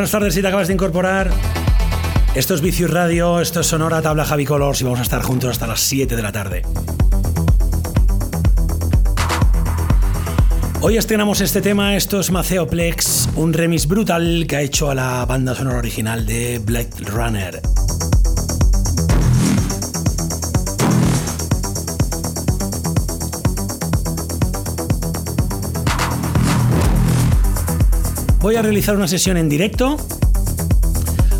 Buenas tardes si te acabas de incorporar. Esto es Vicius Radio, esto es Sonora, tabla Javi Colors y vamos a estar juntos hasta las 7 de la tarde. Hoy estrenamos este tema, esto es Maceoplex, un remix brutal que ha hecho a la banda sonora original de Black Runner. Voy a realizar una sesión en directo.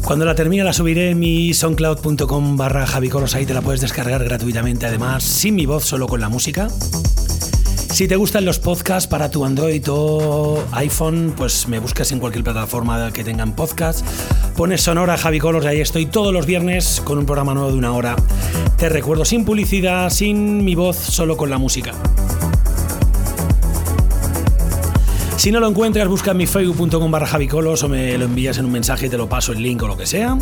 Cuando la termine la subiré en mi soundcloud.com barra javicoros, ahí te la puedes descargar gratuitamente, además sin mi voz, solo con la música. Si te gustan los podcasts para tu Android o iPhone, pues me buscas en cualquier plataforma que tengan podcast. Pones Sonora Javi Colors, ahí estoy todos los viernes con un programa nuevo de una hora. Te recuerdo sin publicidad, sin mi voz, solo con la música. Si no lo encuentras, busca en mi facebook.com barra javicolos o me lo envías en un mensaje y te lo paso el link o lo que sea.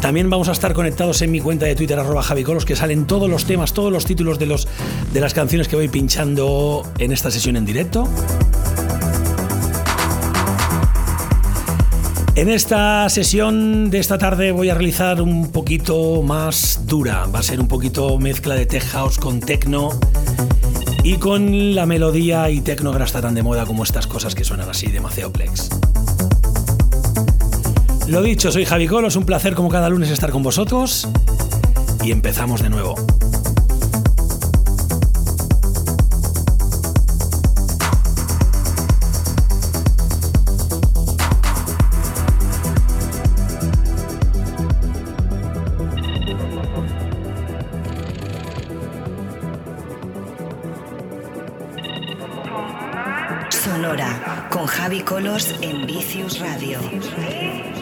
También vamos a estar conectados en mi cuenta de Twitter arroba javicolos que salen todos los temas, todos los títulos de, los, de las canciones que voy pinchando en esta sesión en directo. En esta sesión de esta tarde voy a realizar un poquito más dura. Va a ser un poquito mezcla de tech house con techno y con la melodía y está tan de moda como estas cosas que suenan así de Maceoplex. Lo dicho, soy Javi Colos, un placer como cada lunes estar con vosotros y empezamos de nuevo. Javi Colos en Vicius Radio.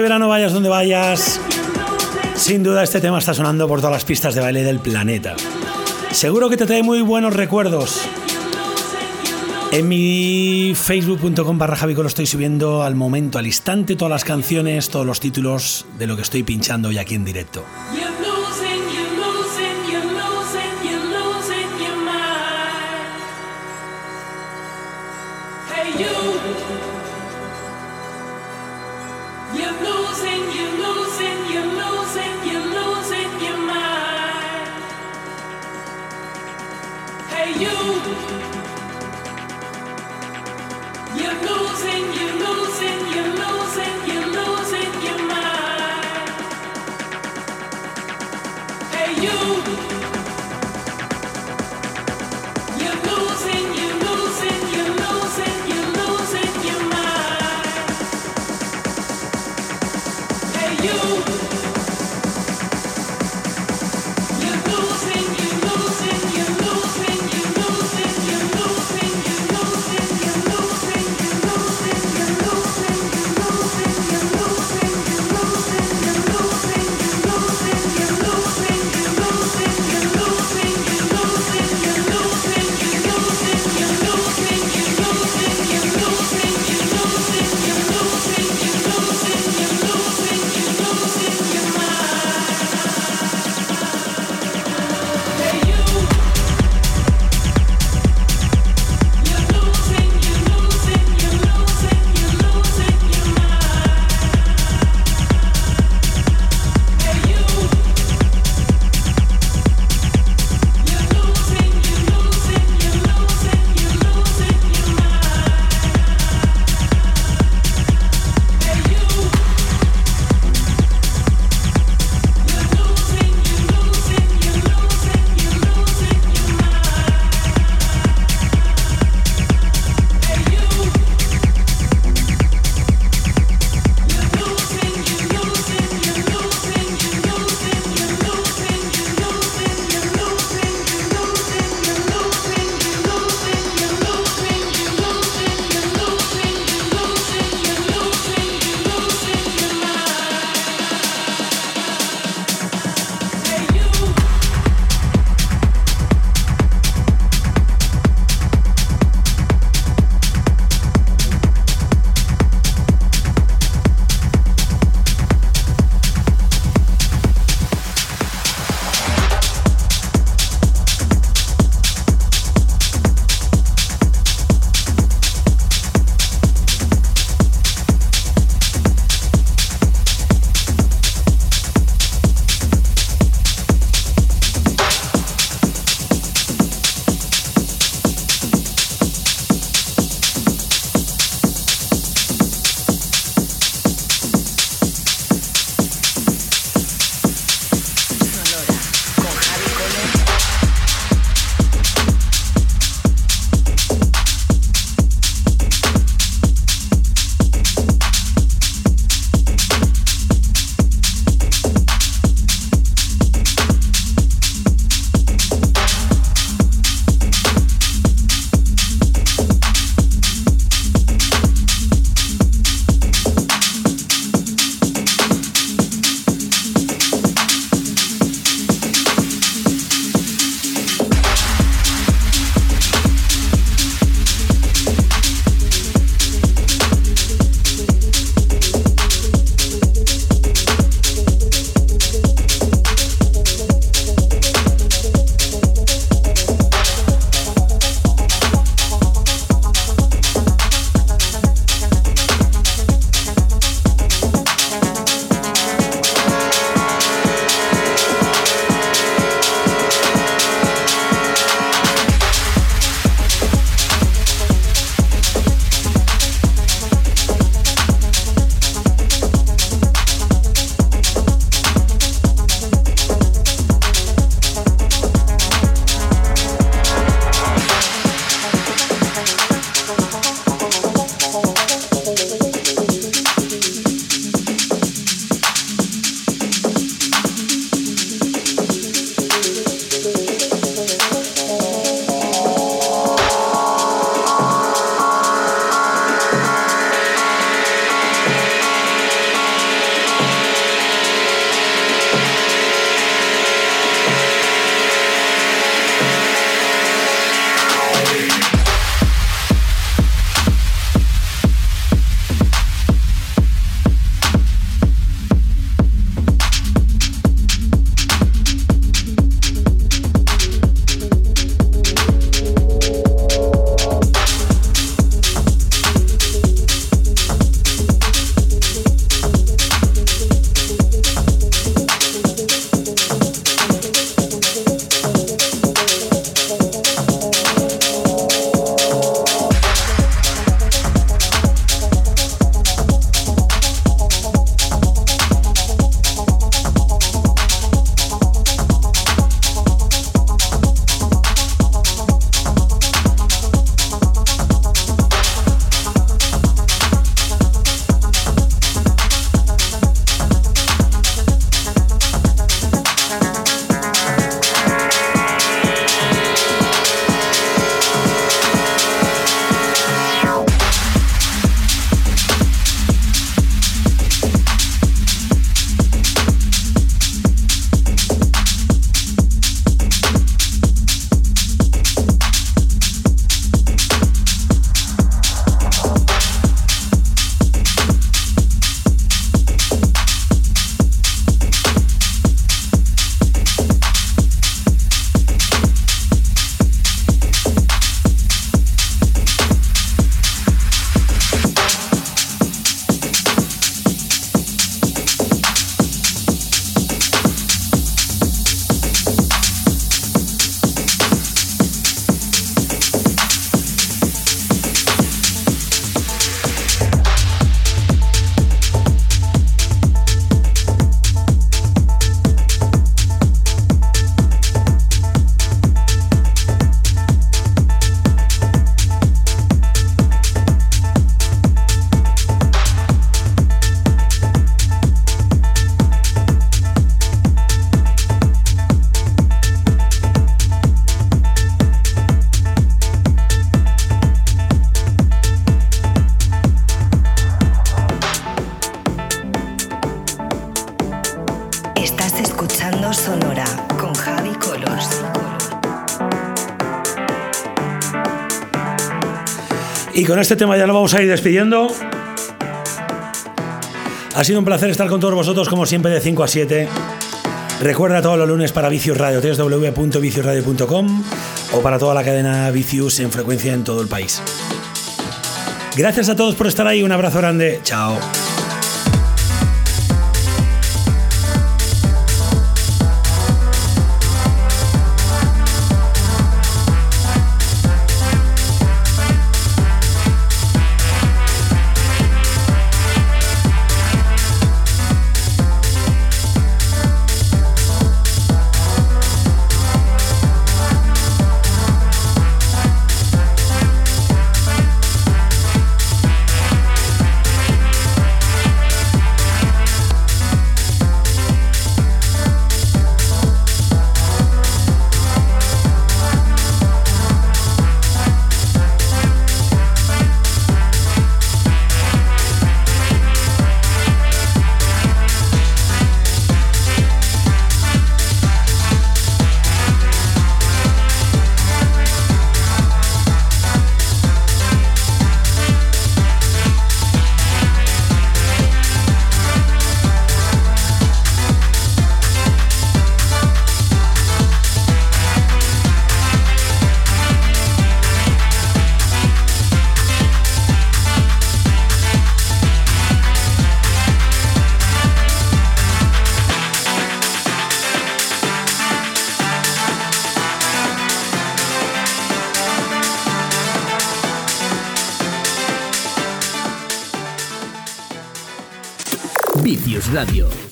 Este verano vayas donde vayas, sin duda este tema está sonando por todas las pistas de baile del planeta. Seguro que te trae muy buenos recuerdos. En mi facebook.com barra Javico lo estoy subiendo al momento, al instante, todas las canciones, todos los títulos de lo que estoy pinchando hoy aquí en directo. Con este tema ya lo vamos a ir despidiendo. Ha sido un placer estar con todos vosotros, como siempre, de 5 a 7. Recuerda todos los lunes para Vicius Radio, www.viciusradio.com o para toda la cadena Vicius en frecuencia en todo el país. Gracias a todos por estar ahí, un abrazo grande, chao.